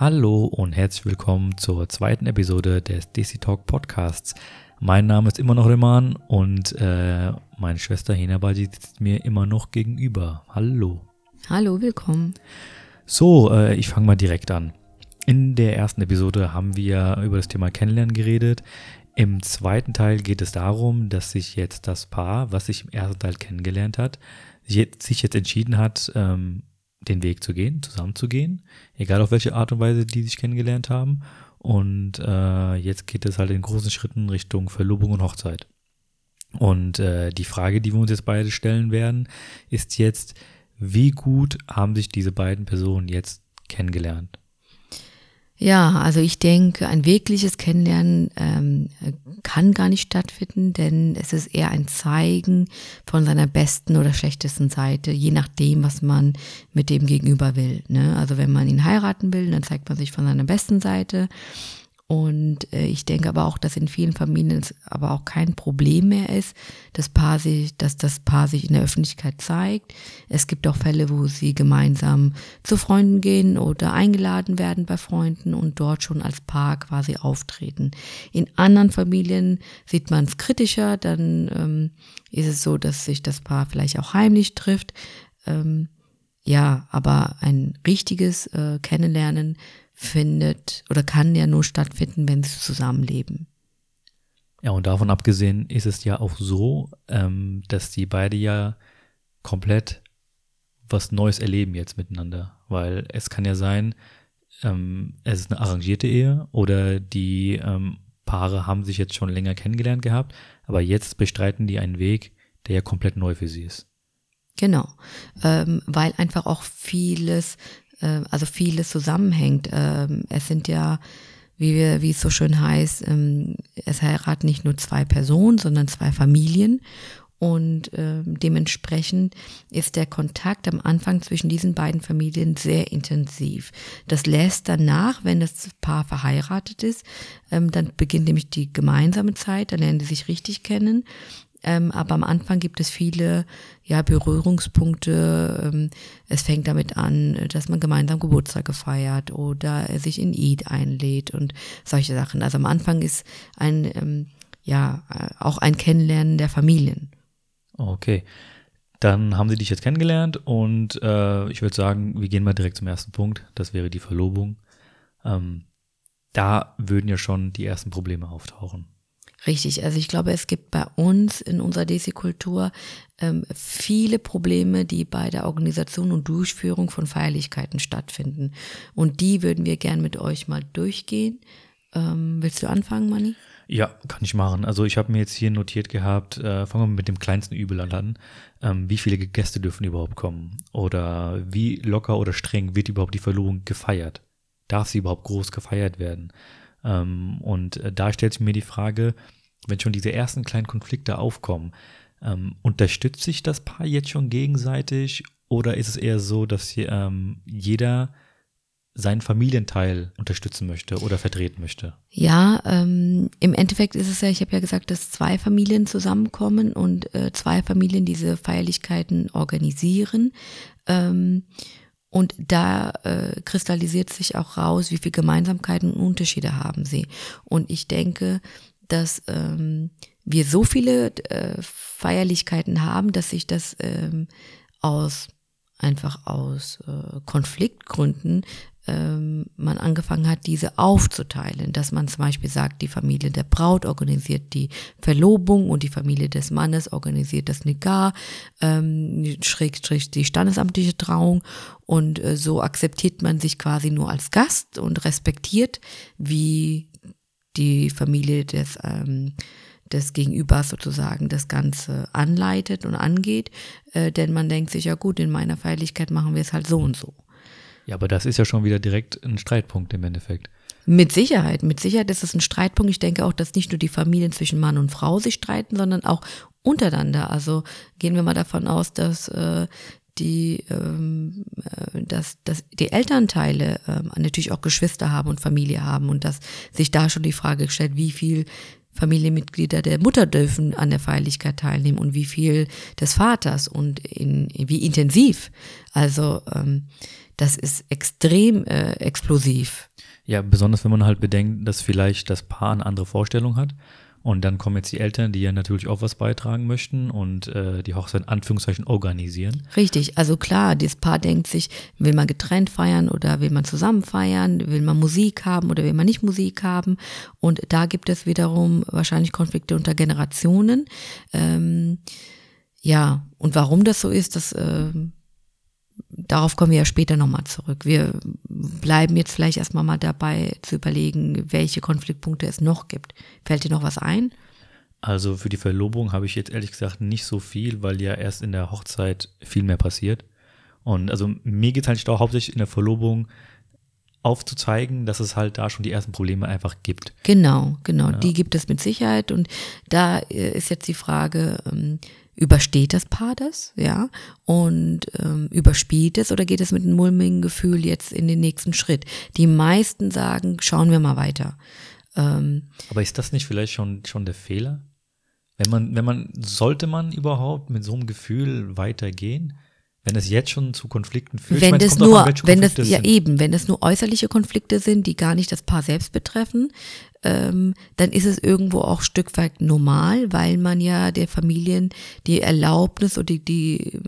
Hallo und herzlich willkommen zur zweiten Episode des DC Talk Podcasts. Mein Name ist immer noch Reman und äh, meine Schwester Hinabadi sitzt mir immer noch gegenüber. Hallo. Hallo, willkommen. So, äh, ich fange mal direkt an. In der ersten Episode haben wir über das Thema Kennenlernen geredet. Im zweiten Teil geht es darum, dass sich jetzt das Paar, was sich im ersten Teil kennengelernt hat, sich jetzt entschieden hat, ähm, den Weg zu gehen, zusammenzugehen, egal auf welche Art und Weise die sich kennengelernt haben. Und äh, jetzt geht es halt in großen Schritten Richtung Verlobung und Hochzeit. Und äh, die Frage, die wir uns jetzt beide stellen werden, ist jetzt, wie gut haben sich diese beiden Personen jetzt kennengelernt? Ja, also ich denke, ein wirkliches Kennenlernen ähm, kann gar nicht stattfinden, denn es ist eher ein Zeigen von seiner besten oder schlechtesten Seite, je nachdem, was man mit dem Gegenüber will. Ne? Also wenn man ihn heiraten will, dann zeigt man sich von seiner besten Seite. Und äh, ich denke aber auch, dass in vielen Familien es aber auch kein Problem mehr ist, dass, Paar sich, dass das Paar sich in der Öffentlichkeit zeigt. Es gibt auch Fälle, wo sie gemeinsam zu Freunden gehen oder eingeladen werden bei Freunden und dort schon als Paar quasi auftreten. In anderen Familien sieht man es kritischer, dann ähm, ist es so, dass sich das Paar vielleicht auch heimlich trifft. Ähm, ja, aber ein richtiges äh, Kennenlernen findet oder kann ja nur stattfinden, wenn sie zusammenleben. Ja, und davon abgesehen ist es ja auch so, ähm, dass die beide ja komplett was Neues erleben jetzt miteinander. Weil es kann ja sein, ähm, es ist eine arrangierte Ehe oder die ähm, Paare haben sich jetzt schon länger kennengelernt gehabt, aber jetzt bestreiten die einen Weg, der ja komplett neu für sie ist. Genau, ähm, weil einfach auch vieles äh, also vieles zusammenhängt. Ähm, es sind ja, wie, wir, wie es so schön heißt, ähm, es heiraten nicht nur zwei Personen, sondern zwei Familien. Und äh, dementsprechend ist der Kontakt am Anfang zwischen diesen beiden Familien sehr intensiv. Das lässt danach, wenn das Paar verheiratet ist, ähm, dann beginnt nämlich die gemeinsame Zeit, dann lernen die sich richtig kennen. Ähm, aber am Anfang gibt es viele ja, Berührungspunkte. Ähm, es fängt damit an, dass man gemeinsam Geburtstag feiert oder er sich in Eid einlädt und solche Sachen. Also am Anfang ist ein, ähm, ja, äh, auch ein Kennenlernen der Familien. Okay. Dann haben sie dich jetzt kennengelernt und äh, ich würde sagen, wir gehen mal direkt zum ersten Punkt. Das wäre die Verlobung. Ähm, da würden ja schon die ersten Probleme auftauchen. Richtig, also ich glaube, es gibt bei uns in unserer Desi-Kultur ähm, viele Probleme, die bei der Organisation und Durchführung von Feierlichkeiten stattfinden. Und die würden wir gern mit euch mal durchgehen. Ähm, willst du anfangen, Manni? Ja, kann ich machen. Also ich habe mir jetzt hier notiert gehabt, äh, fangen wir mit dem kleinsten Übel an. Ähm, wie viele Gäste dürfen überhaupt kommen? Oder wie locker oder streng wird überhaupt die Verlobung gefeiert? Darf sie überhaupt groß gefeiert werden? Ähm, und äh, da stellt sich mir die Frage, wenn schon diese ersten kleinen Konflikte aufkommen, ähm, unterstützt sich das Paar jetzt schon gegenseitig oder ist es eher so, dass hier, ähm, jeder seinen Familienteil unterstützen möchte oder vertreten möchte? Ja, ähm, im Endeffekt ist es ja, ich habe ja gesagt, dass zwei Familien zusammenkommen und äh, zwei Familien diese Feierlichkeiten organisieren. Ähm, und da äh, kristallisiert sich auch raus, wie viel Gemeinsamkeiten und Unterschiede haben sie. Und ich denke, dass ähm, wir so viele äh, Feierlichkeiten haben, dass sich das ähm, aus einfach aus äh, Konfliktgründen ähm, man angefangen hat, diese aufzuteilen, dass man zum Beispiel sagt, die Familie der Braut organisiert die Verlobung und die Familie des Mannes organisiert das Nikah, ähm, schrägstrich die standesamtliche Trauung und äh, so akzeptiert man sich quasi nur als Gast und respektiert, wie die Familie des ähm, des Gegenübers sozusagen das Ganze anleitet und angeht, äh, denn man denkt sich ja gut, in meiner Feierlichkeit machen wir es halt so und so. Ja, aber das ist ja schon wieder direkt ein Streitpunkt im Endeffekt. Mit Sicherheit, mit Sicherheit ist es ein Streitpunkt. Ich denke auch, dass nicht nur die Familien zwischen Mann und Frau sich streiten, sondern auch untereinander. Also gehen wir mal davon aus, dass äh, die, ähm, äh, dass, dass die Elternteile äh, natürlich auch Geschwister haben und Familie haben und dass sich da schon die Frage stellt, wie viel Familienmitglieder der Mutter dürfen an der Feierlichkeit teilnehmen und wie viel des Vaters und in, wie intensiv. Also ähm, das ist extrem äh, explosiv. Ja, besonders wenn man halt bedenkt, dass vielleicht das Paar eine andere Vorstellung hat. Und dann kommen jetzt die Eltern, die ja natürlich auch was beitragen möchten und äh, die Hochzeit in Anführungszeichen organisieren. Richtig, also klar, das Paar denkt sich, will man getrennt feiern oder will man zusammen feiern, will man Musik haben oder will man nicht Musik haben. Und da gibt es wiederum wahrscheinlich Konflikte unter Generationen. Ähm, ja, und warum das so ist, das äh, darauf kommen wir ja später nochmal zurück. Wir bleiben jetzt vielleicht erstmal mal dabei zu überlegen, welche Konfliktpunkte es noch gibt. Fällt dir noch was ein? Also für die Verlobung habe ich jetzt ehrlich gesagt nicht so viel, weil ja erst in der Hochzeit viel mehr passiert. Und also mir geht es halt auch hauptsächlich in der Verlobung aufzuzeigen, dass es halt da schon die ersten Probleme einfach gibt. Genau, genau. Ja. Die gibt es mit Sicherheit. Und da äh, ist jetzt die Frage, ähm, übersteht das Paar das, ja, und ähm, überspielt es oder geht es mit einem mulmigen Gefühl jetzt in den nächsten Schritt? Die meisten sagen, schauen wir mal weiter. Ähm, Aber ist das nicht vielleicht schon, schon der Fehler? Wenn man, wenn man, sollte man überhaupt mit so einem Gefühl weitergehen? Wenn es jetzt schon zu Konflikten führt, wenn meine, das nur, an, wenn das ja eben, wenn es nur äußerliche Konflikte sind, die gar nicht das Paar selbst betreffen, ähm, dann ist es irgendwo auch Stück weit normal, weil man ja der Familien die Erlaubnis oder die, die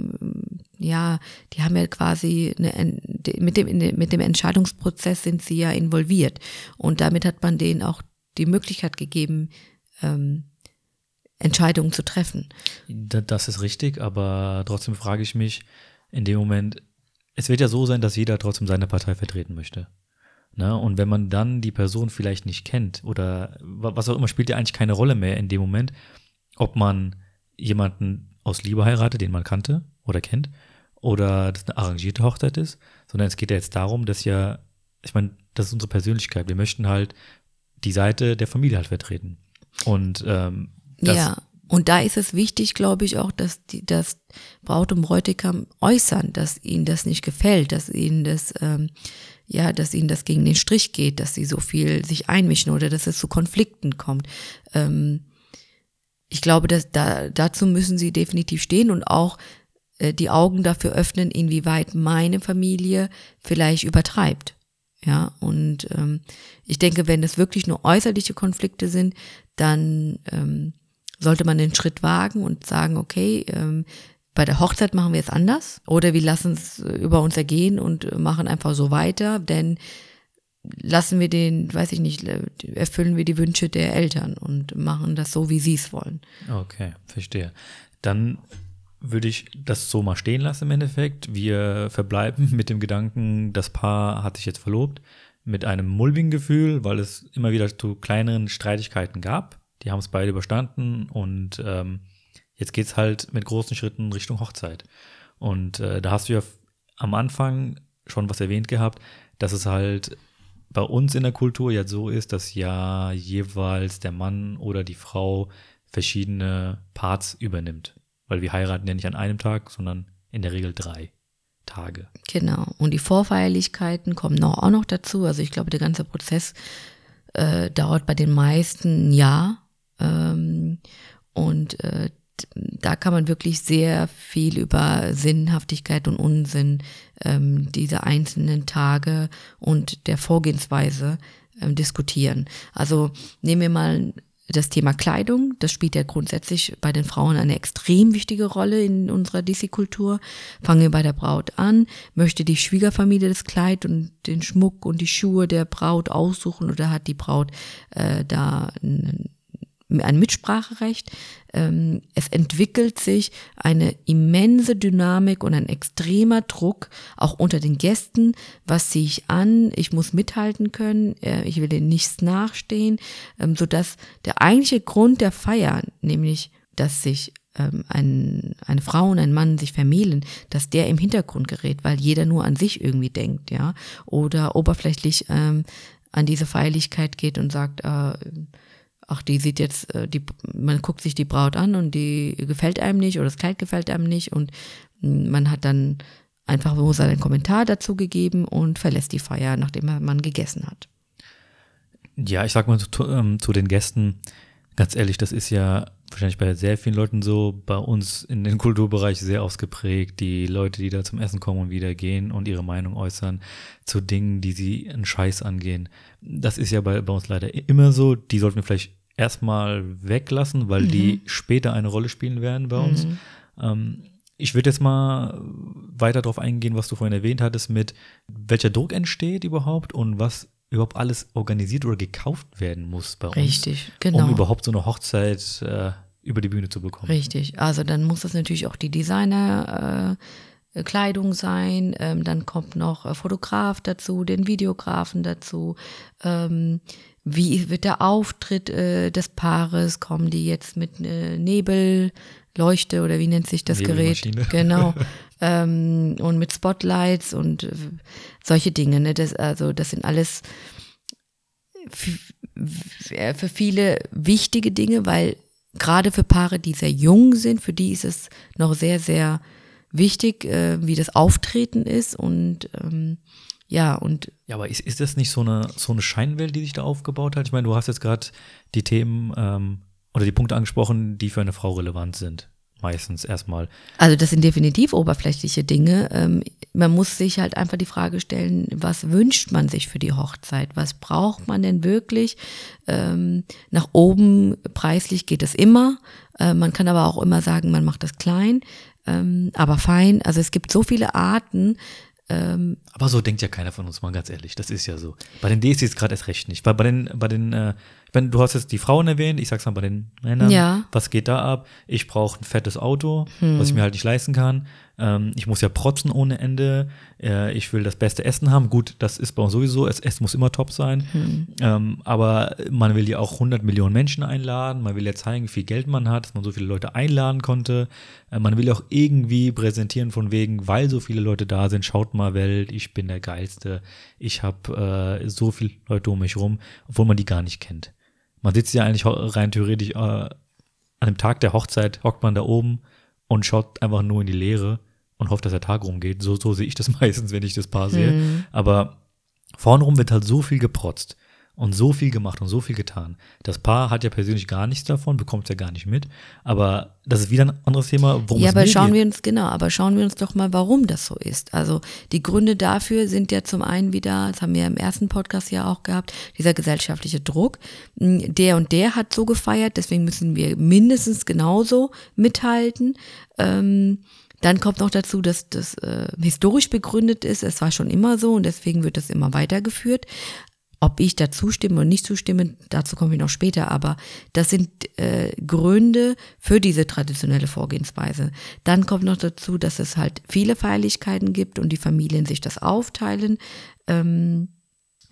ja, die haben ja quasi eine, mit dem mit dem Entscheidungsprozess sind sie ja involviert und damit hat man denen auch die Möglichkeit gegeben. Ähm, Entscheidungen zu treffen. Das ist richtig, aber trotzdem frage ich mich, in dem Moment, es wird ja so sein, dass jeder trotzdem seine Partei vertreten möchte. Ne? Und wenn man dann die Person vielleicht nicht kennt oder was auch immer, spielt ja eigentlich keine Rolle mehr in dem Moment, ob man jemanden aus Liebe heiratet, den man kannte oder kennt, oder das eine arrangierte Hochzeit ist, sondern es geht ja jetzt darum, dass ja, ich meine, das ist unsere Persönlichkeit. Wir möchten halt die Seite der Familie halt vertreten. Und ähm, das, ja. Und da ist es wichtig, glaube ich, auch, dass die, das Braut und Bräutigam äußern, dass ihnen das nicht gefällt, dass ihnen das, ähm, ja, dass ihnen das gegen den Strich geht, dass sie so viel sich einmischen oder dass es zu Konflikten kommt. Ähm, ich glaube, dass da, dazu müssen sie definitiv stehen und auch äh, die Augen dafür öffnen, inwieweit meine Familie vielleicht übertreibt. Ja, und ähm, ich denke, wenn es wirklich nur äußerliche Konflikte sind, dann ähm, sollte man den Schritt wagen und sagen, okay, ähm, bei der Hochzeit machen wir es anders oder wir lassen es über uns ergehen und machen einfach so weiter, denn lassen wir den, weiß ich nicht, erfüllen wir die Wünsche der Eltern und machen das so, wie sie es wollen. Okay, verstehe. Dann würde ich das so mal stehen lassen im Endeffekt. Wir verbleiben mit dem Gedanken, das Paar hat sich jetzt verlobt, mit einem mulmigen Gefühl, weil es immer wieder zu kleineren Streitigkeiten gab. Die haben es beide überstanden und ähm, jetzt es halt mit großen Schritten Richtung Hochzeit. Und äh, da hast du ja am Anfang schon was erwähnt gehabt, dass es halt bei uns in der Kultur jetzt so ist, dass ja jeweils der Mann oder die Frau verschiedene Parts übernimmt. Weil wir heiraten ja nicht an einem Tag, sondern in der Regel drei Tage. Genau. Und die Vorfeierlichkeiten kommen noch, auch noch dazu. Also ich glaube, der ganze Prozess äh, dauert bei den meisten ein Jahr. Ähm, und äh, da kann man wirklich sehr viel über Sinnhaftigkeit und Unsinn ähm, dieser einzelnen Tage und der Vorgehensweise ähm, diskutieren. Also nehmen wir mal das Thema Kleidung, das spielt ja grundsätzlich bei den Frauen eine extrem wichtige Rolle in unserer DC-Kultur. Fangen wir bei der Braut an. Möchte die Schwiegerfamilie das Kleid und den Schmuck und die Schuhe der Braut aussuchen oder hat die Braut äh, da einen ein Mitspracherecht. Ähm, es entwickelt sich eine immense Dynamik und ein extremer Druck auch unter den Gästen. Was ziehe ich an? Ich muss mithalten können. Äh, ich will denen nichts nachstehen, ähm, sodass der eigentliche Grund der Feier, nämlich dass sich ähm, ein, eine Frau und ein Mann sich vermählen, dass der im Hintergrund gerät, weil jeder nur an sich irgendwie denkt, ja, oder oberflächlich ähm, an diese Feierlichkeit geht und sagt, äh, ach, die sieht jetzt, äh, die, man guckt sich die Braut an und die gefällt einem nicht oder das Kleid gefällt einem nicht und man hat dann einfach nur seinen Kommentar dazu gegeben und verlässt die Feier, nachdem man gegessen hat. Ja, ich sag mal zu, ähm, zu den Gästen, Ganz ehrlich, das ist ja wahrscheinlich bei sehr vielen Leuten so, bei uns in den Kulturbereich sehr ausgeprägt. Die Leute, die da zum Essen kommen und wieder gehen und ihre Meinung äußern zu Dingen, die sie einen Scheiß angehen. Das ist ja bei, bei uns leider immer so. Die sollten wir vielleicht erstmal weglassen, weil mhm. die später eine Rolle spielen werden bei uns. Mhm. Ähm, ich würde jetzt mal weiter darauf eingehen, was du vorhin erwähnt hattest, mit welcher Druck entsteht überhaupt und was überhaupt alles organisiert oder gekauft werden muss bei uns. Richtig, genau. Um überhaupt so eine Hochzeit äh, über die Bühne zu bekommen. Richtig, also dann muss das natürlich auch die Designer. Äh, Kleidung sein, ähm, dann kommt noch äh, Fotograf dazu, den Videografen dazu, ähm, wie wird der Auftritt äh, des Paares, kommen die jetzt mit äh, Nebel, Leuchte oder wie nennt sich das Gerät? Genau. ähm, und mit Spotlights und äh, solche Dinge. Ne? Das, also das sind alles für viele wichtige Dinge, weil gerade für Paare, die sehr jung sind, für die ist es noch sehr, sehr wichtig, äh, wie das Auftreten ist und ähm, ja, und. Ja, aber ist, ist das nicht so eine, so eine Scheinwelt, die sich da aufgebaut hat? Ich meine, du hast jetzt gerade die Themen ähm, oder die Punkte angesprochen, die für eine Frau relevant sind. Meistens erstmal. Also das sind definitiv oberflächliche Dinge. Ähm, man muss sich halt einfach die Frage stellen, was wünscht man sich für die Hochzeit? Was braucht man denn wirklich? Ähm, nach oben preislich geht es immer. Äh, man kann aber auch immer sagen, man macht das klein, ähm, aber fein. Also es gibt so viele Arten, ähm, Aber so denkt ja keiner von uns mal ganz ehrlich. Das ist ja so. Bei den Ds ist gerade erst recht nicht. Weil bei den, bei den, äh, wenn du hast jetzt die Frauen erwähnt, ich sag's mal bei den Männern, ja. was geht da ab? Ich brauche ein fettes Auto, hm. was ich mir halt nicht leisten kann. Ähm, ich muss ja protzen ohne Ende. Äh, ich will das beste Essen haben. Gut, das ist bei uns sowieso. Es, es muss immer top sein. Hm. Ähm, aber man will ja auch 100 Millionen Menschen einladen. Man will ja zeigen, wie viel Geld man hat, dass man so viele Leute einladen konnte. Äh, man will auch irgendwie präsentieren von wegen, weil so viele Leute da sind, schaut mal Welt, ich bin der Geilste. Ich habe äh, so viele Leute um mich rum, obwohl man die gar nicht kennt. Man sitzt ja eigentlich rein theoretisch äh, an dem Tag der Hochzeit, hockt man da oben und schaut einfach nur in die Leere und hofft, dass der Tag rumgeht. So, so sehe ich das meistens, wenn ich das Paar sehe. Mhm. Aber vorne rum wird halt so viel geprotzt und so viel gemacht und so viel getan. Das Paar hat ja persönlich gar nichts davon, bekommt es ja gar nicht mit. Aber das ist wieder ein anderes Thema, worum ja, es aber schauen geht. wir uns genau, aber schauen wir uns doch mal, warum das so ist. Also die Gründe dafür sind ja zum einen wieder, das haben wir im ersten Podcast ja auch gehabt, dieser gesellschaftliche Druck. Hm, der und der hat so gefeiert, deswegen müssen wir mindestens genauso mithalten. Ähm, dann kommt noch dazu, dass das äh, historisch begründet ist. Es war schon immer so und deswegen wird das immer weitergeführt. Ob ich da zustimme oder nicht zustimme, dazu komme ich noch später, aber das sind äh, Gründe für diese traditionelle Vorgehensweise. Dann kommt noch dazu, dass es halt viele Feierlichkeiten gibt und die Familien sich das aufteilen, ähm,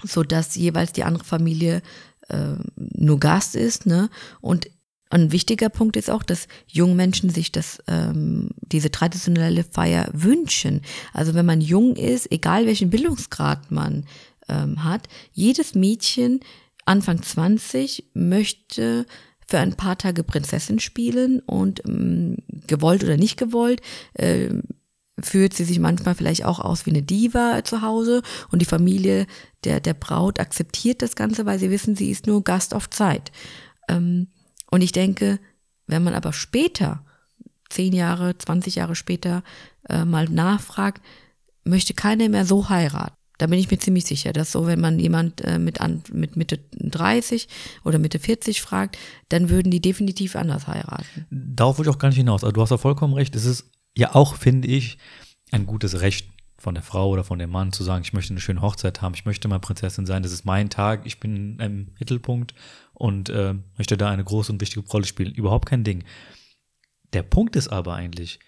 so dass jeweils die andere Familie äh, nur Gast ist, ne? Und ein wichtiger Punkt ist auch, dass junge Menschen sich das, ähm, diese traditionelle Feier wünschen. Also wenn man jung ist, egal welchen Bildungsgrad man ähm, hat, jedes Mädchen Anfang 20 möchte für ein paar Tage Prinzessin spielen und ähm, gewollt oder nicht gewollt, äh, fühlt sie sich manchmal vielleicht auch aus wie eine Diva zu Hause und die Familie der, der Braut akzeptiert das Ganze, weil sie wissen, sie ist nur Gast auf Zeit. Ähm, und ich denke, wenn man aber später, zehn Jahre, 20 Jahre später, äh, mal nachfragt, möchte keiner mehr so heiraten. Da bin ich mir ziemlich sicher, dass so, wenn man jemand äh, mit, an, mit Mitte 30 oder Mitte 40 fragt, dann würden die definitiv anders heiraten. Darauf wollte ich auch gar nicht hinaus. Also du hast ja vollkommen recht. Es ist ja auch, finde ich, ein gutes Recht von der Frau oder von dem Mann zu sagen, ich möchte eine schöne Hochzeit haben, ich möchte mal Prinzessin sein, das ist mein Tag, ich bin im Mittelpunkt und äh, möchte da eine große und wichtige Rolle spielen. Überhaupt kein Ding. Der Punkt ist aber eigentlich,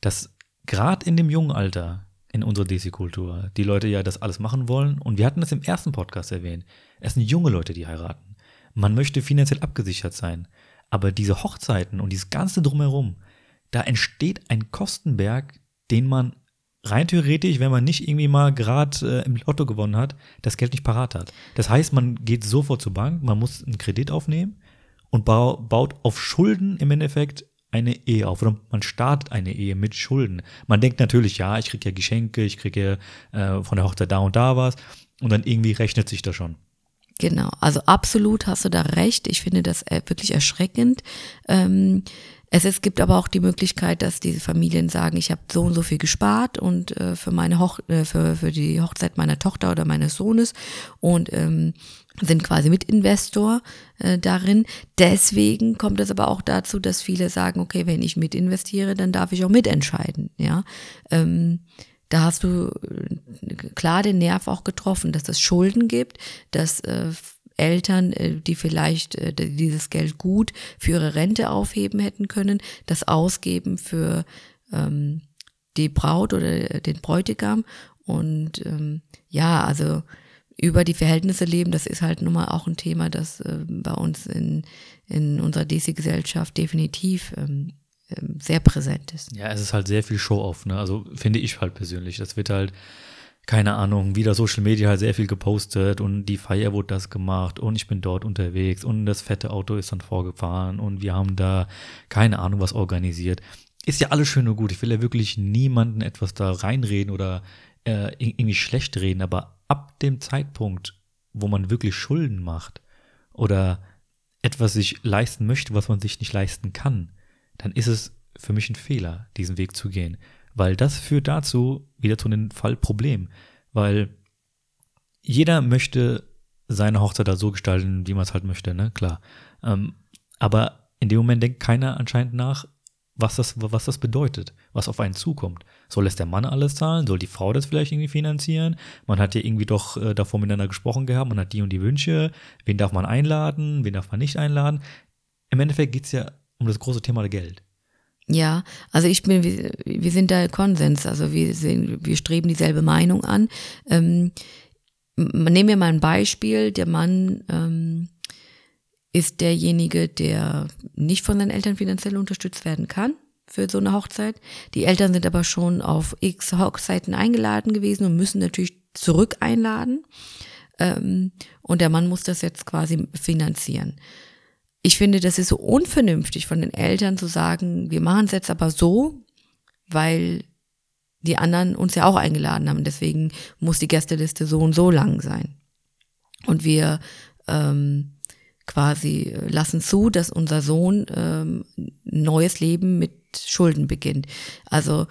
dass gerade in dem jungen Alter in unserer DC-Kultur. Die Leute ja das alles machen wollen. Und wir hatten das im ersten Podcast erwähnt. Es sind junge Leute, die heiraten. Man möchte finanziell abgesichert sein. Aber diese Hochzeiten und dieses ganze Drumherum, da entsteht ein Kostenberg, den man rein theoretisch, wenn man nicht irgendwie mal gerade äh, im Lotto gewonnen hat, das Geld nicht parat hat. Das heißt, man geht sofort zur Bank, man muss einen Kredit aufnehmen und baut auf Schulden im Endeffekt eine Ehe auf oder man startet eine Ehe mit Schulden. Man denkt natürlich, ja, ich kriege ja Geschenke, ich kriege ja äh, von der Hochzeit da und da was und dann irgendwie rechnet sich das schon. Genau, also absolut hast du da recht. Ich finde das äh, wirklich erschreckend. Ähm, es, es gibt aber auch die Möglichkeit, dass diese Familien sagen, ich habe so und so viel gespart und äh, für meine Hoch äh, für, für die Hochzeit meiner Tochter oder meines Sohnes und ähm, sind quasi Mitinvestor äh, darin. Deswegen kommt es aber auch dazu, dass viele sagen, okay, wenn ich mitinvestiere, dann darf ich auch mitentscheiden. Ja, ähm, da hast du äh, klar den Nerv auch getroffen, dass es Schulden gibt, dass äh, Eltern, äh, die vielleicht äh, dieses Geld gut für ihre Rente aufheben hätten können, das ausgeben für ähm, die Braut oder den Bräutigam. Und ähm, ja, also über die Verhältnisse leben, das ist halt nun mal auch ein Thema, das äh, bei uns in, in unserer DC-Gesellschaft definitiv ähm, ähm, sehr präsent ist. Ja, es ist halt sehr viel Show-off, ne? Also finde ich halt persönlich. Das wird halt keine Ahnung, wieder Social Media halt sehr viel gepostet und die Feier wurde das gemacht und ich bin dort unterwegs und das fette Auto ist dann vorgefahren und wir haben da keine Ahnung was organisiert. Ist ja alles schön und gut. Ich will ja wirklich niemanden etwas da reinreden oder äh, irgendwie schlecht reden, aber ab dem Zeitpunkt, wo man wirklich Schulden macht oder etwas sich leisten möchte, was man sich nicht leisten kann, dann ist es für mich ein Fehler, diesen Weg zu gehen. Weil das führt dazu, wieder zu einem Fallproblem. Weil jeder möchte seine Hochzeit da so gestalten, wie man es halt möchte, ne? Klar. Ähm, aber in dem Moment denkt keiner anscheinend nach, was das, was das bedeutet, was auf einen zukommt. Soll es der Mann alles zahlen? Soll die Frau das vielleicht irgendwie finanzieren? Man hat ja irgendwie doch äh, davor miteinander gesprochen gehabt, man hat die und die Wünsche. Wen darf man einladen? Wen darf man nicht einladen? Im Endeffekt geht es ja um das große Thema Geld. Ja, also ich bin, wir, wir sind da Konsens, also wir, sind, wir streben dieselbe Meinung an. Ähm, nehmen wir mal ein Beispiel, der Mann ähm, ist derjenige, der nicht von seinen Eltern finanziell unterstützt werden kann für so eine Hochzeit. Die Eltern sind aber schon auf x Hochzeiten eingeladen gewesen und müssen natürlich zurück einladen. Ähm, und der Mann muss das jetzt quasi finanzieren ich finde, das ist so unvernünftig von den Eltern zu sagen, wir machen es jetzt aber so, weil die anderen uns ja auch eingeladen haben. Deswegen muss die Gästeliste so und so lang sein. Und wir ähm, quasi lassen zu, dass unser Sohn ähm, neues Leben mit Schulden beginnt. Also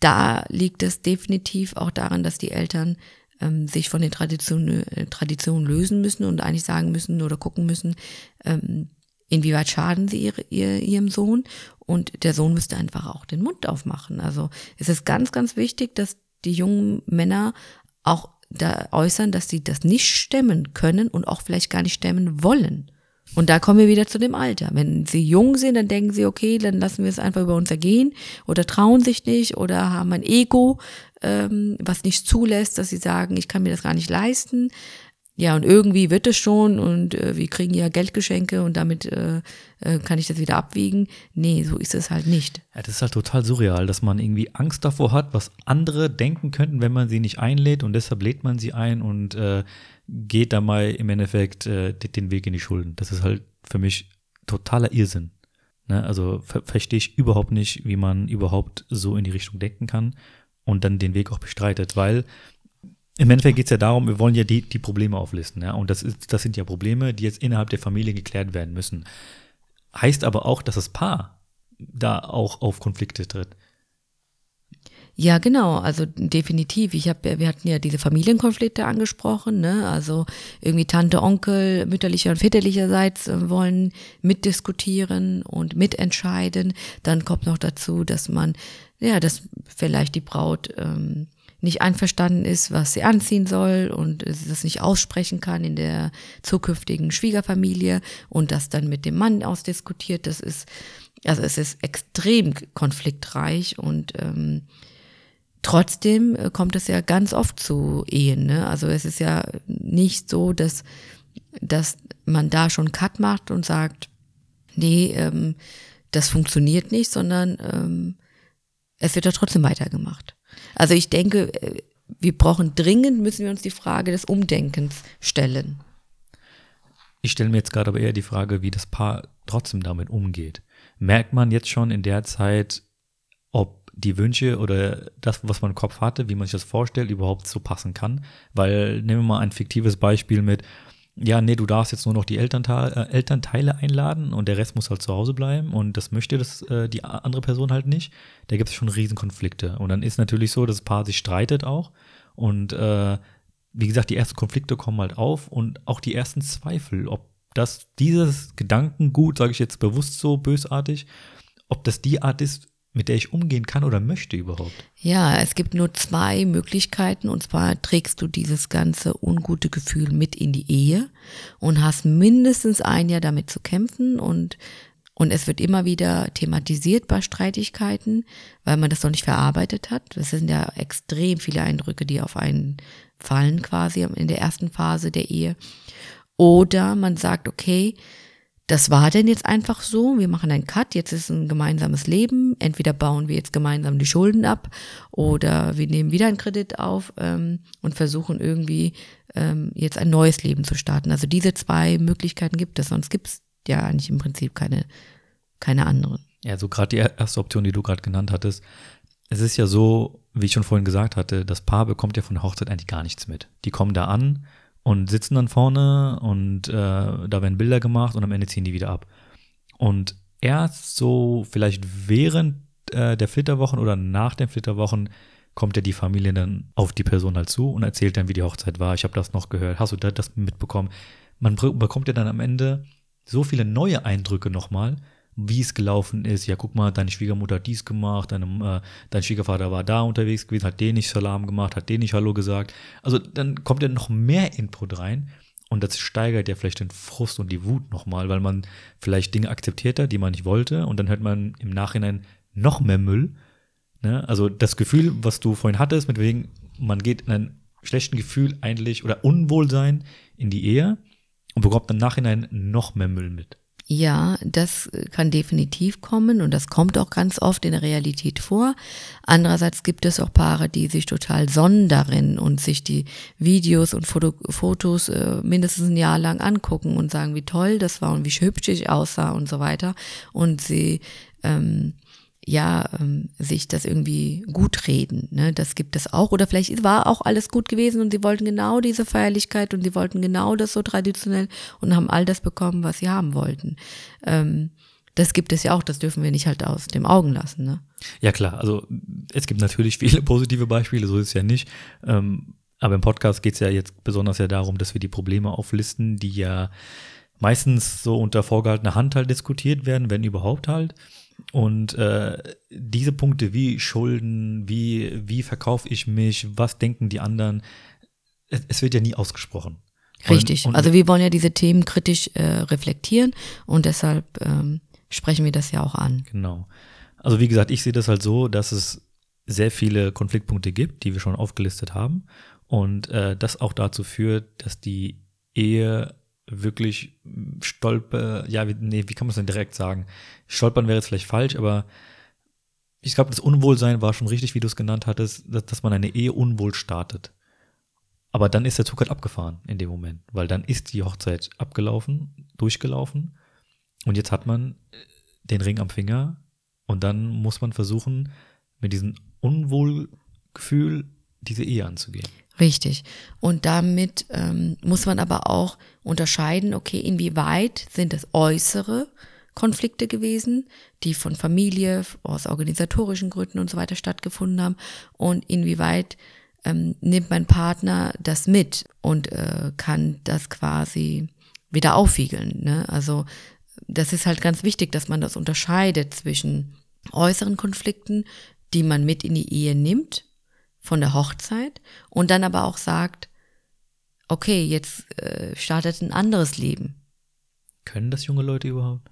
da liegt es definitiv auch daran, dass die Eltern ähm, sich von den Traditionen, äh, Traditionen lösen müssen und eigentlich sagen müssen oder gucken müssen, ähm, inwieweit schaden sie ihre, ihr, ihrem Sohn und der Sohn müsste einfach auch den Mund aufmachen. Also es ist ganz, ganz wichtig, dass die jungen Männer auch da äußern, dass sie das nicht stemmen können und auch vielleicht gar nicht stemmen wollen. Und da kommen wir wieder zu dem Alter. Wenn sie jung sind, dann denken sie, okay, dann lassen wir es einfach über uns ergehen oder trauen sich nicht oder haben ein Ego, ähm, was nicht zulässt, dass sie sagen, ich kann mir das gar nicht leisten. Ja, und irgendwie wird es schon und äh, wir kriegen ja Geldgeschenke und damit äh, äh, kann ich das wieder abwiegen. Nee, so ist es halt nicht. Ja, das ist halt total surreal, dass man irgendwie Angst davor hat, was andere denken könnten, wenn man sie nicht einlädt und deshalb lädt man sie ein und äh, geht dabei im Endeffekt äh, den Weg in die Schulden. Das ist halt für mich totaler Irrsinn. Ne? Also ver verstehe ich überhaupt nicht, wie man überhaupt so in die Richtung denken kann und dann den Weg auch bestreitet, weil im Endeffekt geht es ja darum, wir wollen ja die, die Probleme auflisten. Ja? Und das, ist, das sind ja Probleme, die jetzt innerhalb der Familie geklärt werden müssen. Heißt aber auch, dass das Paar da auch auf Konflikte tritt. Ja, genau, also definitiv. Ich habe, wir hatten ja diese Familienkonflikte angesprochen, ne? Also irgendwie Tante, Onkel, mütterlicher und väterlicherseits äh, wollen mitdiskutieren und mitentscheiden. Dann kommt noch dazu, dass man, ja, dass vielleicht die Braut ähm, nicht einverstanden ist, was sie anziehen soll und das nicht aussprechen kann in der zukünftigen Schwiegerfamilie und das dann mit dem Mann ausdiskutiert. Das ist, also es ist extrem konfliktreich und ähm, trotzdem äh, kommt es ja ganz oft zu Ehen. Ne? Also es ist ja nicht so, dass, dass man da schon Cut macht und sagt, nee, ähm, das funktioniert nicht, sondern ähm, es wird ja trotzdem weitergemacht. Also ich denke, äh, wir brauchen dringend, müssen wir uns die Frage des Umdenkens stellen. Ich stelle mir jetzt gerade aber eher die Frage, wie das Paar trotzdem damit umgeht. Merkt man jetzt schon in der Zeit, ob die Wünsche oder das, was man im Kopf hatte, wie man sich das vorstellt, überhaupt so passen kann? Weil nehmen wir mal ein fiktives Beispiel mit, ja, nee, du darfst jetzt nur noch die Elternteile, äh, Elternteile einladen und der Rest muss halt zu Hause bleiben und das möchte das, äh, die andere Person halt nicht, da gibt es schon Riesenkonflikte. Und dann ist natürlich so, dass das Paar sich streitet auch und äh, wie gesagt, die ersten Konflikte kommen halt auf und auch die ersten Zweifel, ob das dieses Gedankengut, sage ich jetzt bewusst so bösartig, ob das die Art ist, mit der ich umgehen kann oder möchte überhaupt. Ja, es gibt nur zwei Möglichkeiten und zwar trägst du dieses ganze ungute Gefühl mit in die Ehe und hast mindestens ein Jahr damit zu kämpfen und und es wird immer wieder thematisiert bei Streitigkeiten, weil man das noch nicht verarbeitet hat. Das sind ja extrem viele Eindrücke, die auf einen fallen quasi in der ersten Phase der Ehe. Oder man sagt, okay, das war denn jetzt einfach so, wir machen einen Cut, jetzt ist ein gemeinsames Leben, entweder bauen wir jetzt gemeinsam die Schulden ab oder wir nehmen wieder einen Kredit auf ähm, und versuchen irgendwie ähm, jetzt ein neues Leben zu starten. Also diese zwei Möglichkeiten gibt es, sonst gibt es ja eigentlich im Prinzip keine, keine anderen. Ja, so gerade die erste Option, die du gerade genannt hattest, es ist ja so, wie ich schon vorhin gesagt hatte, das Paar bekommt ja von der Hochzeit eigentlich gar nichts mit. Die kommen da an, und sitzen dann vorne und äh, da werden Bilder gemacht und am Ende ziehen die wieder ab. Und erst so vielleicht während äh, der Flitterwochen oder nach den Flitterwochen kommt ja die Familie dann auf die Person halt zu und erzählt dann, wie die Hochzeit war. Ich habe das noch gehört. Hast du das mitbekommen? Man bekommt ja dann am Ende so viele neue Eindrücke nochmal, wie es gelaufen ist. Ja, guck mal, deine Schwiegermutter hat dies gemacht, deine, äh, dein Schwiegervater war da unterwegs gewesen, hat den nicht Salam gemacht, hat den nicht Hallo gesagt. Also dann kommt ja noch mehr Input rein und das steigert ja vielleicht den Frust und die Wut nochmal, weil man vielleicht Dinge akzeptiert hat, die man nicht wollte und dann hört man im Nachhinein noch mehr Müll. Ne? Also das Gefühl, was du vorhin hattest, mit wegen, man geht in ein schlechten Gefühl eigentlich oder Unwohlsein in die Ehe und bekommt im Nachhinein noch mehr Müll mit. Ja, das kann definitiv kommen und das kommt auch ganz oft in der Realität vor. Andererseits gibt es auch Paare, die sich total sonnen darin und sich die Videos und Foto Fotos äh, mindestens ein Jahr lang angucken und sagen, wie toll das war und wie hübsch ich aussah und so weiter. Und sie ähm, ja, ähm, sich das irgendwie gut reden. Ne? Das gibt es auch. Oder vielleicht war auch alles gut gewesen und sie wollten genau diese Feierlichkeit und sie wollten genau das so traditionell und haben all das bekommen, was sie haben wollten. Ähm, das gibt es ja auch, das dürfen wir nicht halt aus dem Augen lassen. Ne? Ja klar, also es gibt natürlich viele positive Beispiele, so ist es ja nicht. Ähm, aber im Podcast geht es ja jetzt besonders ja darum, dass wir die Probleme auflisten, die ja meistens so unter vorgehaltener Hand halt diskutiert werden, wenn überhaupt halt. Und äh, diese Punkte wie Schulden, wie, wie verkaufe ich mich, was denken die anderen, es, es wird ja nie ausgesprochen. Richtig. Und, und also wir wollen ja diese Themen kritisch äh, reflektieren und deshalb ähm, sprechen wir das ja auch an. Genau. Also wie gesagt, ich sehe das halt so, dass es sehr viele Konfliktpunkte gibt, die wir schon aufgelistet haben und äh, das auch dazu führt, dass die Ehe wirklich stolper, ja, nee, wie kann man es denn direkt sagen? Stolpern wäre jetzt vielleicht falsch, aber ich glaube, das Unwohlsein war schon richtig, wie du es genannt hattest, dass, dass man eine Ehe unwohl startet. Aber dann ist der Zug halt abgefahren in dem Moment, weil dann ist die Hochzeit abgelaufen, durchgelaufen und jetzt hat man den Ring am Finger und dann muss man versuchen, mit diesem Unwohlgefühl diese Ehe anzugehen. Richtig. Und damit ähm, muss man aber auch unterscheiden, okay, inwieweit sind es äußere Konflikte gewesen, die von Familie, aus organisatorischen Gründen und so weiter stattgefunden haben und inwieweit ähm, nimmt mein Partner das mit und äh, kann das quasi wieder aufwiegeln. Ne? Also das ist halt ganz wichtig, dass man das unterscheidet zwischen äußeren Konflikten, die man mit in die Ehe nimmt von der Hochzeit und dann aber auch sagt, okay, jetzt äh, startet ein anderes Leben. Können das junge Leute überhaupt?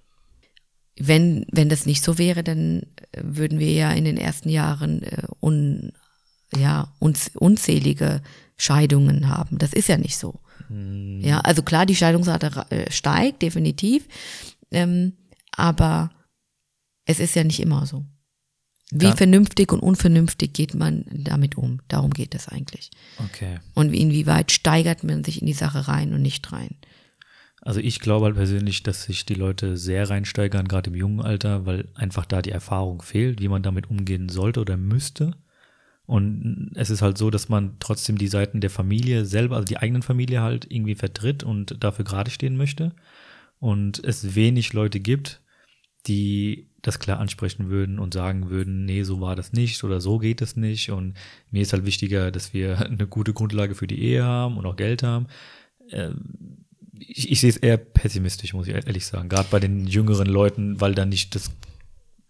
Wenn, wenn das nicht so wäre, dann äh, würden wir ja in den ersten Jahren äh, un, ja, uns, unzählige Scheidungen haben. Das ist ja nicht so. Hm. Ja, also klar, die Scheidungsrate äh, steigt, definitiv. Ähm, aber es ist ja nicht immer so. Wie ja. vernünftig und unvernünftig geht man damit um? Darum geht es eigentlich. Okay. Und inwieweit steigert man sich in die Sache rein und nicht rein? Also ich glaube halt persönlich, dass sich die Leute sehr reinsteigern, gerade im jungen Alter, weil einfach da die Erfahrung fehlt, wie man damit umgehen sollte oder müsste. Und es ist halt so, dass man trotzdem die Seiten der Familie selber, also die eigenen Familie halt irgendwie vertritt und dafür gerade stehen möchte. Und es wenig Leute gibt, die das klar ansprechen würden und sagen würden, nee, so war das nicht oder so geht es nicht. Und mir ist halt wichtiger, dass wir eine gute Grundlage für die Ehe haben und auch Geld haben. Ähm, ich, ich sehe es eher pessimistisch, muss ich ehrlich sagen. Gerade bei den jüngeren Leuten, weil da nicht das,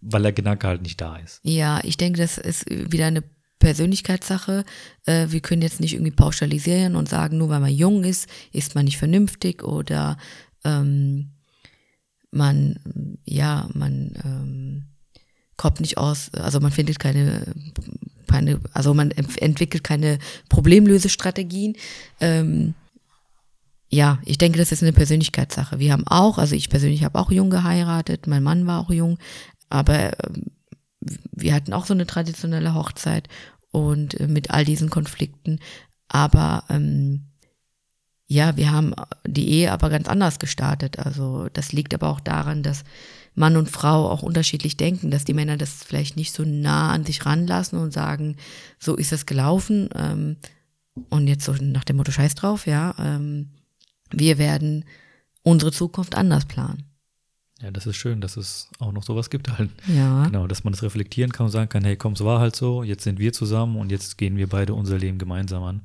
weil der Gedanke halt nicht da ist. Ja, ich denke, das ist wieder eine Persönlichkeitssache. Äh, wir können jetzt nicht irgendwie pauschalisieren und sagen, nur weil man jung ist, ist man nicht vernünftig oder ähm, man, ja, man ähm, kommt nicht aus, also man findet keine, keine also man entwickelt keine Problemlösestrategien. Ähm, ja, ich denke, das ist eine Persönlichkeitssache. Wir haben auch, also ich persönlich habe auch jung geheiratet, mein Mann war auch jung, aber ähm, wir hatten auch so eine traditionelle Hochzeit und äh, mit all diesen Konflikten. Aber ähm, ja, wir haben die Ehe aber ganz anders gestartet. Also das liegt aber auch daran, dass Mann und Frau auch unterschiedlich denken, dass die Männer das vielleicht nicht so nah an sich ranlassen und sagen, so ist es gelaufen. Ähm, und jetzt so nach dem Motto Scheiß drauf, ja. Ähm, wir werden unsere Zukunft anders planen. Ja, das ist schön, dass es auch noch sowas gibt halt. Ja. Genau, dass man das reflektieren kann und sagen kann, hey, komm, es war halt so, jetzt sind wir zusammen und jetzt gehen wir beide unser Leben gemeinsam an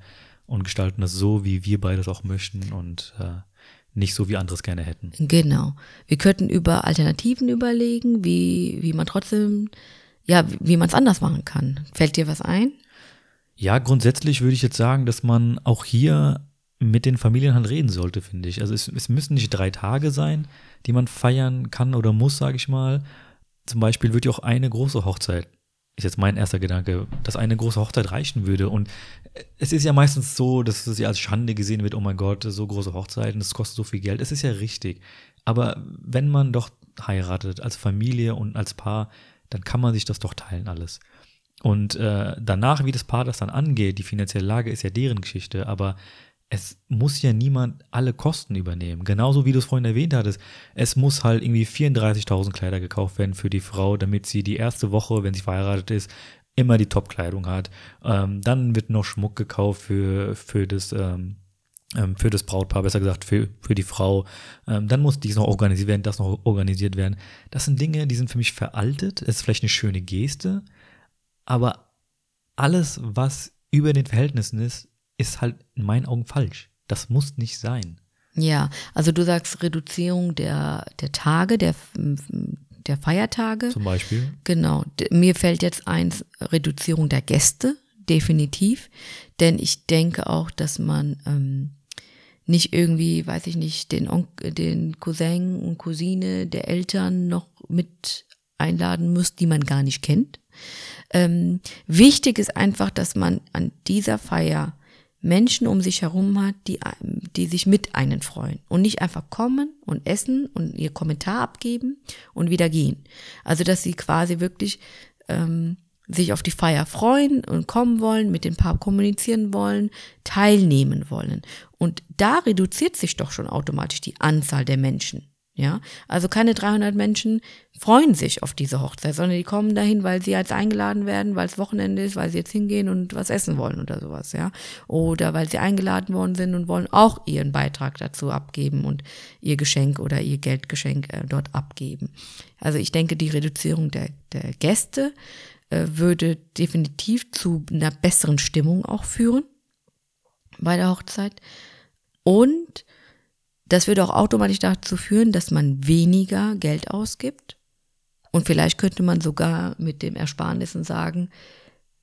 und gestalten das so, wie wir beide es auch möchten und äh, nicht so, wie andere es gerne hätten. Genau. Wir könnten über Alternativen überlegen, wie, wie man trotzdem, ja, wie man es anders machen kann. Fällt dir was ein? Ja, grundsätzlich würde ich jetzt sagen, dass man auch hier mit den Familien halt reden sollte, finde ich. Also es, es müssen nicht drei Tage sein, die man feiern kann oder muss, sage ich mal. Zum Beispiel würde ja auch eine große Hochzeit, ist jetzt mein erster Gedanke, dass eine große Hochzeit reichen würde. Und es ist ja meistens so, dass es ja als Schande gesehen wird, oh mein Gott, so große Hochzeiten, das kostet so viel Geld. Es ist ja richtig. Aber wenn man doch heiratet als Familie und als Paar, dann kann man sich das doch teilen alles. Und äh, danach, wie das Paar das dann angeht, die finanzielle Lage ist ja deren Geschichte, aber es muss ja niemand alle Kosten übernehmen. Genauso wie du es vorhin erwähnt hattest. Es muss halt irgendwie 34.000 Kleider gekauft werden für die Frau, damit sie die erste Woche, wenn sie verheiratet ist, immer die Top-Kleidung hat. Ähm, dann wird noch Schmuck gekauft für, für das, ähm, ähm, für das Brautpaar, besser gesagt für, für die Frau. Ähm, dann muss dies noch organisiert werden, das noch organisiert werden. Das sind Dinge, die sind für mich veraltet. Es ist vielleicht eine schöne Geste, aber alles, was über den Verhältnissen ist, ist halt in meinen Augen falsch. Das muss nicht sein. Ja, also du sagst Reduzierung der, der Tage, der, der Feiertage. Zum Beispiel. Genau. Mir fällt jetzt eins, Reduzierung der Gäste, definitiv. Denn ich denke auch, dass man ähm, nicht irgendwie, weiß ich nicht, den, On den Cousin und Cousine der Eltern noch mit einladen muss, die man gar nicht kennt. Ähm, wichtig ist einfach, dass man an dieser Feier Menschen um sich herum hat, die, die sich mit einen freuen und nicht einfach kommen und essen und ihr Kommentar abgeben und wieder gehen. Also dass sie quasi wirklich ähm, sich auf die Feier freuen und kommen wollen, mit dem Paar kommunizieren wollen, teilnehmen wollen. Und da reduziert sich doch schon automatisch die Anzahl der Menschen. Ja, also keine 300 Menschen freuen sich auf diese Hochzeit, sondern die kommen dahin, weil sie jetzt eingeladen werden, weil es Wochenende ist, weil sie jetzt hingehen und was essen wollen oder sowas, ja. Oder weil sie eingeladen worden sind und wollen auch ihren Beitrag dazu abgeben und ihr Geschenk oder ihr Geldgeschenk äh, dort abgeben. Also ich denke, die Reduzierung der, der Gäste äh, würde definitiv zu einer besseren Stimmung auch führen bei der Hochzeit. Und das würde auch automatisch dazu führen, dass man weniger Geld ausgibt. Und vielleicht könnte man sogar mit dem Ersparnissen sagen,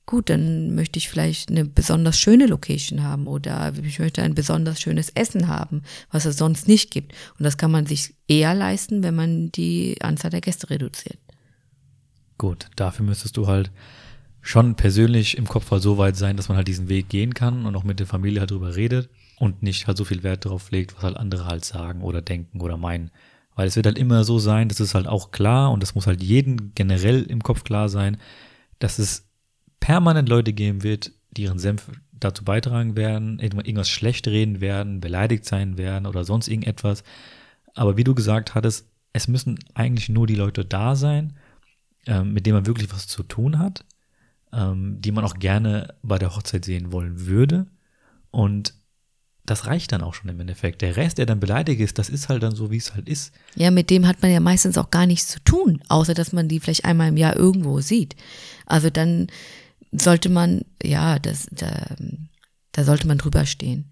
gut, dann möchte ich vielleicht eine besonders schöne Location haben oder ich möchte ein besonders schönes Essen haben, was es sonst nicht gibt. Und das kann man sich eher leisten, wenn man die Anzahl der Gäste reduziert. Gut, dafür müsstest du halt schon persönlich im Kopf halt so weit sein, dass man halt diesen Weg gehen kann und auch mit der Familie halt drüber redet und nicht halt so viel Wert darauf legt, was halt andere halt sagen oder denken oder meinen. Weil es wird halt immer so sein, das ist halt auch klar und das muss halt jedem generell im Kopf klar sein, dass es permanent Leute geben wird, die ihren Senf dazu beitragen werden, irgendwas schlecht reden werden, beleidigt sein werden oder sonst irgendetwas. Aber wie du gesagt hattest, es müssen eigentlich nur die Leute da sein, ähm, mit denen man wirklich was zu tun hat. ähm, die man auch gerne bei der Hochzeit sehen wollen würde. Und das reicht dann auch schon im Endeffekt. Der Rest, der dann beleidigt ist, das ist halt dann so, wie es halt ist. Ja, mit dem hat man ja meistens auch gar nichts zu tun, außer dass man die vielleicht einmal im Jahr irgendwo sieht. Also dann sollte man, ja, das, da, da sollte man drüber stehen.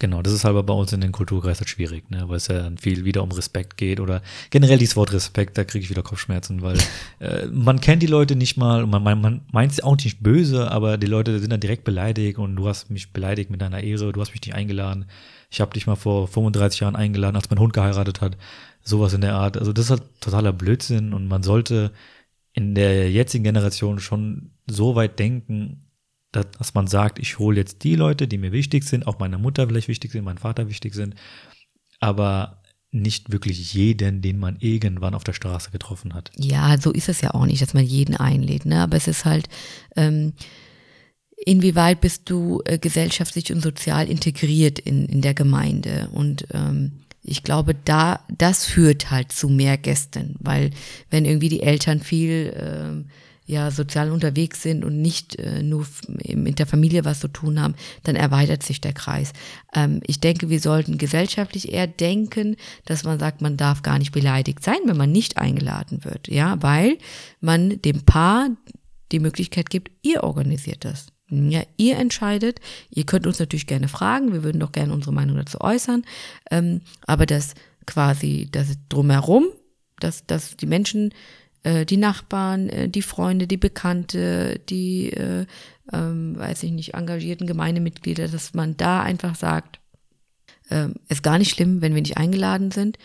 Genau, das ist aber bei uns in den Kulturkreisen halt schwierig, ne? weil es ja dann viel wieder um Respekt geht oder generell dieses Wort Respekt, da kriege ich wieder Kopfschmerzen, weil äh, man kennt die Leute nicht mal und man, man, man meint es auch nicht böse, aber die Leute sind dann direkt beleidigt und du hast mich beleidigt mit deiner Ehre, du hast mich nicht eingeladen. Ich habe dich mal vor 35 Jahren eingeladen, als mein Hund geheiratet hat. Sowas in der Art. Also das ist halt totaler Blödsinn und man sollte in der jetzigen Generation schon so weit denken, dass man sagt, ich hole jetzt die Leute, die mir wichtig sind, auch meiner Mutter vielleicht wichtig sind, meinem Vater wichtig sind, aber nicht wirklich jeden, den man irgendwann auf der Straße getroffen hat. Ja, so ist es ja auch nicht, dass man jeden einlädt, ne? Aber es ist halt, ähm, inwieweit bist du äh, gesellschaftlich und sozial integriert in, in der Gemeinde? Und ähm, ich glaube, da das führt halt zu mehr Gästen, weil wenn irgendwie die Eltern viel ähm, ja sozial unterwegs sind und nicht äh, nur mit der Familie was zu tun haben, dann erweitert sich der Kreis. Ähm, ich denke, wir sollten gesellschaftlich eher denken, dass man sagt, man darf gar nicht beleidigt sein, wenn man nicht eingeladen wird, ja, weil man dem Paar die Möglichkeit gibt, ihr organisiert das. Ja, ihr entscheidet. Ihr könnt uns natürlich gerne fragen. Wir würden doch gerne unsere Meinung dazu äußern. Ähm, aber das quasi, das drumherum, dass, dass die Menschen äh, die Nachbarn, äh, die Freunde, die Bekannte, die, äh, ähm, weiß ich nicht, engagierten Gemeindemitglieder, dass man da einfach sagt, äh, ist gar nicht schlimm, wenn wir nicht eingeladen sind,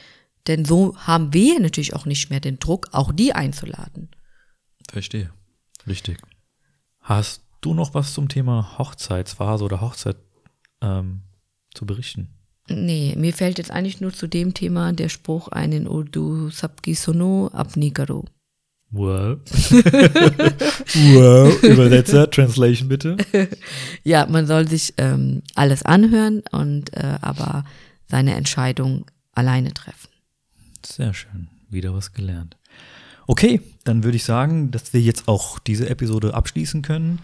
denn so haben wir natürlich auch nicht mehr den Druck, auch die einzuladen. Verstehe. Richtig. Hast du noch was zum Thema Hochzeitsphase oder Hochzeit ähm, zu berichten? Nee, mir fällt jetzt eigentlich nur zu dem Thema der Spruch ein in Urdu Sabki Sono Apni Karo. Wow. wow. Übersetzer, Translation bitte. ja, man soll sich ähm, alles anhören und äh, aber seine Entscheidung alleine treffen. Sehr schön. Wieder was gelernt. Okay, dann würde ich sagen, dass wir jetzt auch diese Episode abschließen können.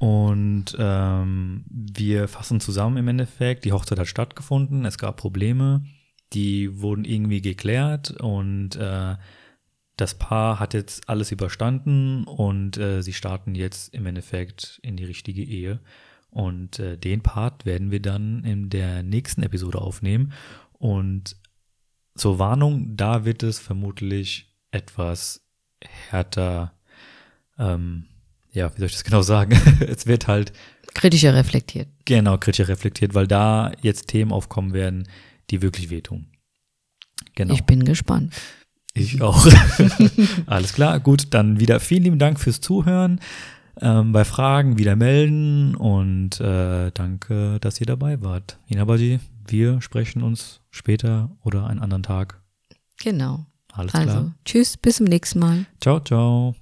Und ähm, wir fassen zusammen im Endeffekt. Die Hochzeit hat stattgefunden. Es gab Probleme. Die wurden irgendwie geklärt und äh, das Paar hat jetzt alles überstanden und äh, sie starten jetzt im Endeffekt in die richtige Ehe. Und äh, den Part werden wir dann in der nächsten Episode aufnehmen. Und zur Warnung, da wird es vermutlich etwas härter, ähm, ja, wie soll ich das genau sagen? es wird halt kritischer reflektiert. Genau, kritischer reflektiert, weil da jetzt Themen aufkommen werden, die wirklich wehtun. Genau. Ich bin gespannt. Ich auch. Alles klar, gut, dann wieder vielen lieben Dank fürs Zuhören. Ähm, bei Fragen wieder melden und äh, danke, dass ihr dabei wart. Inabaji, wir sprechen uns später oder einen anderen Tag. Genau. Alles also, klar. Tschüss, bis zum nächsten Mal. Ciao, ciao.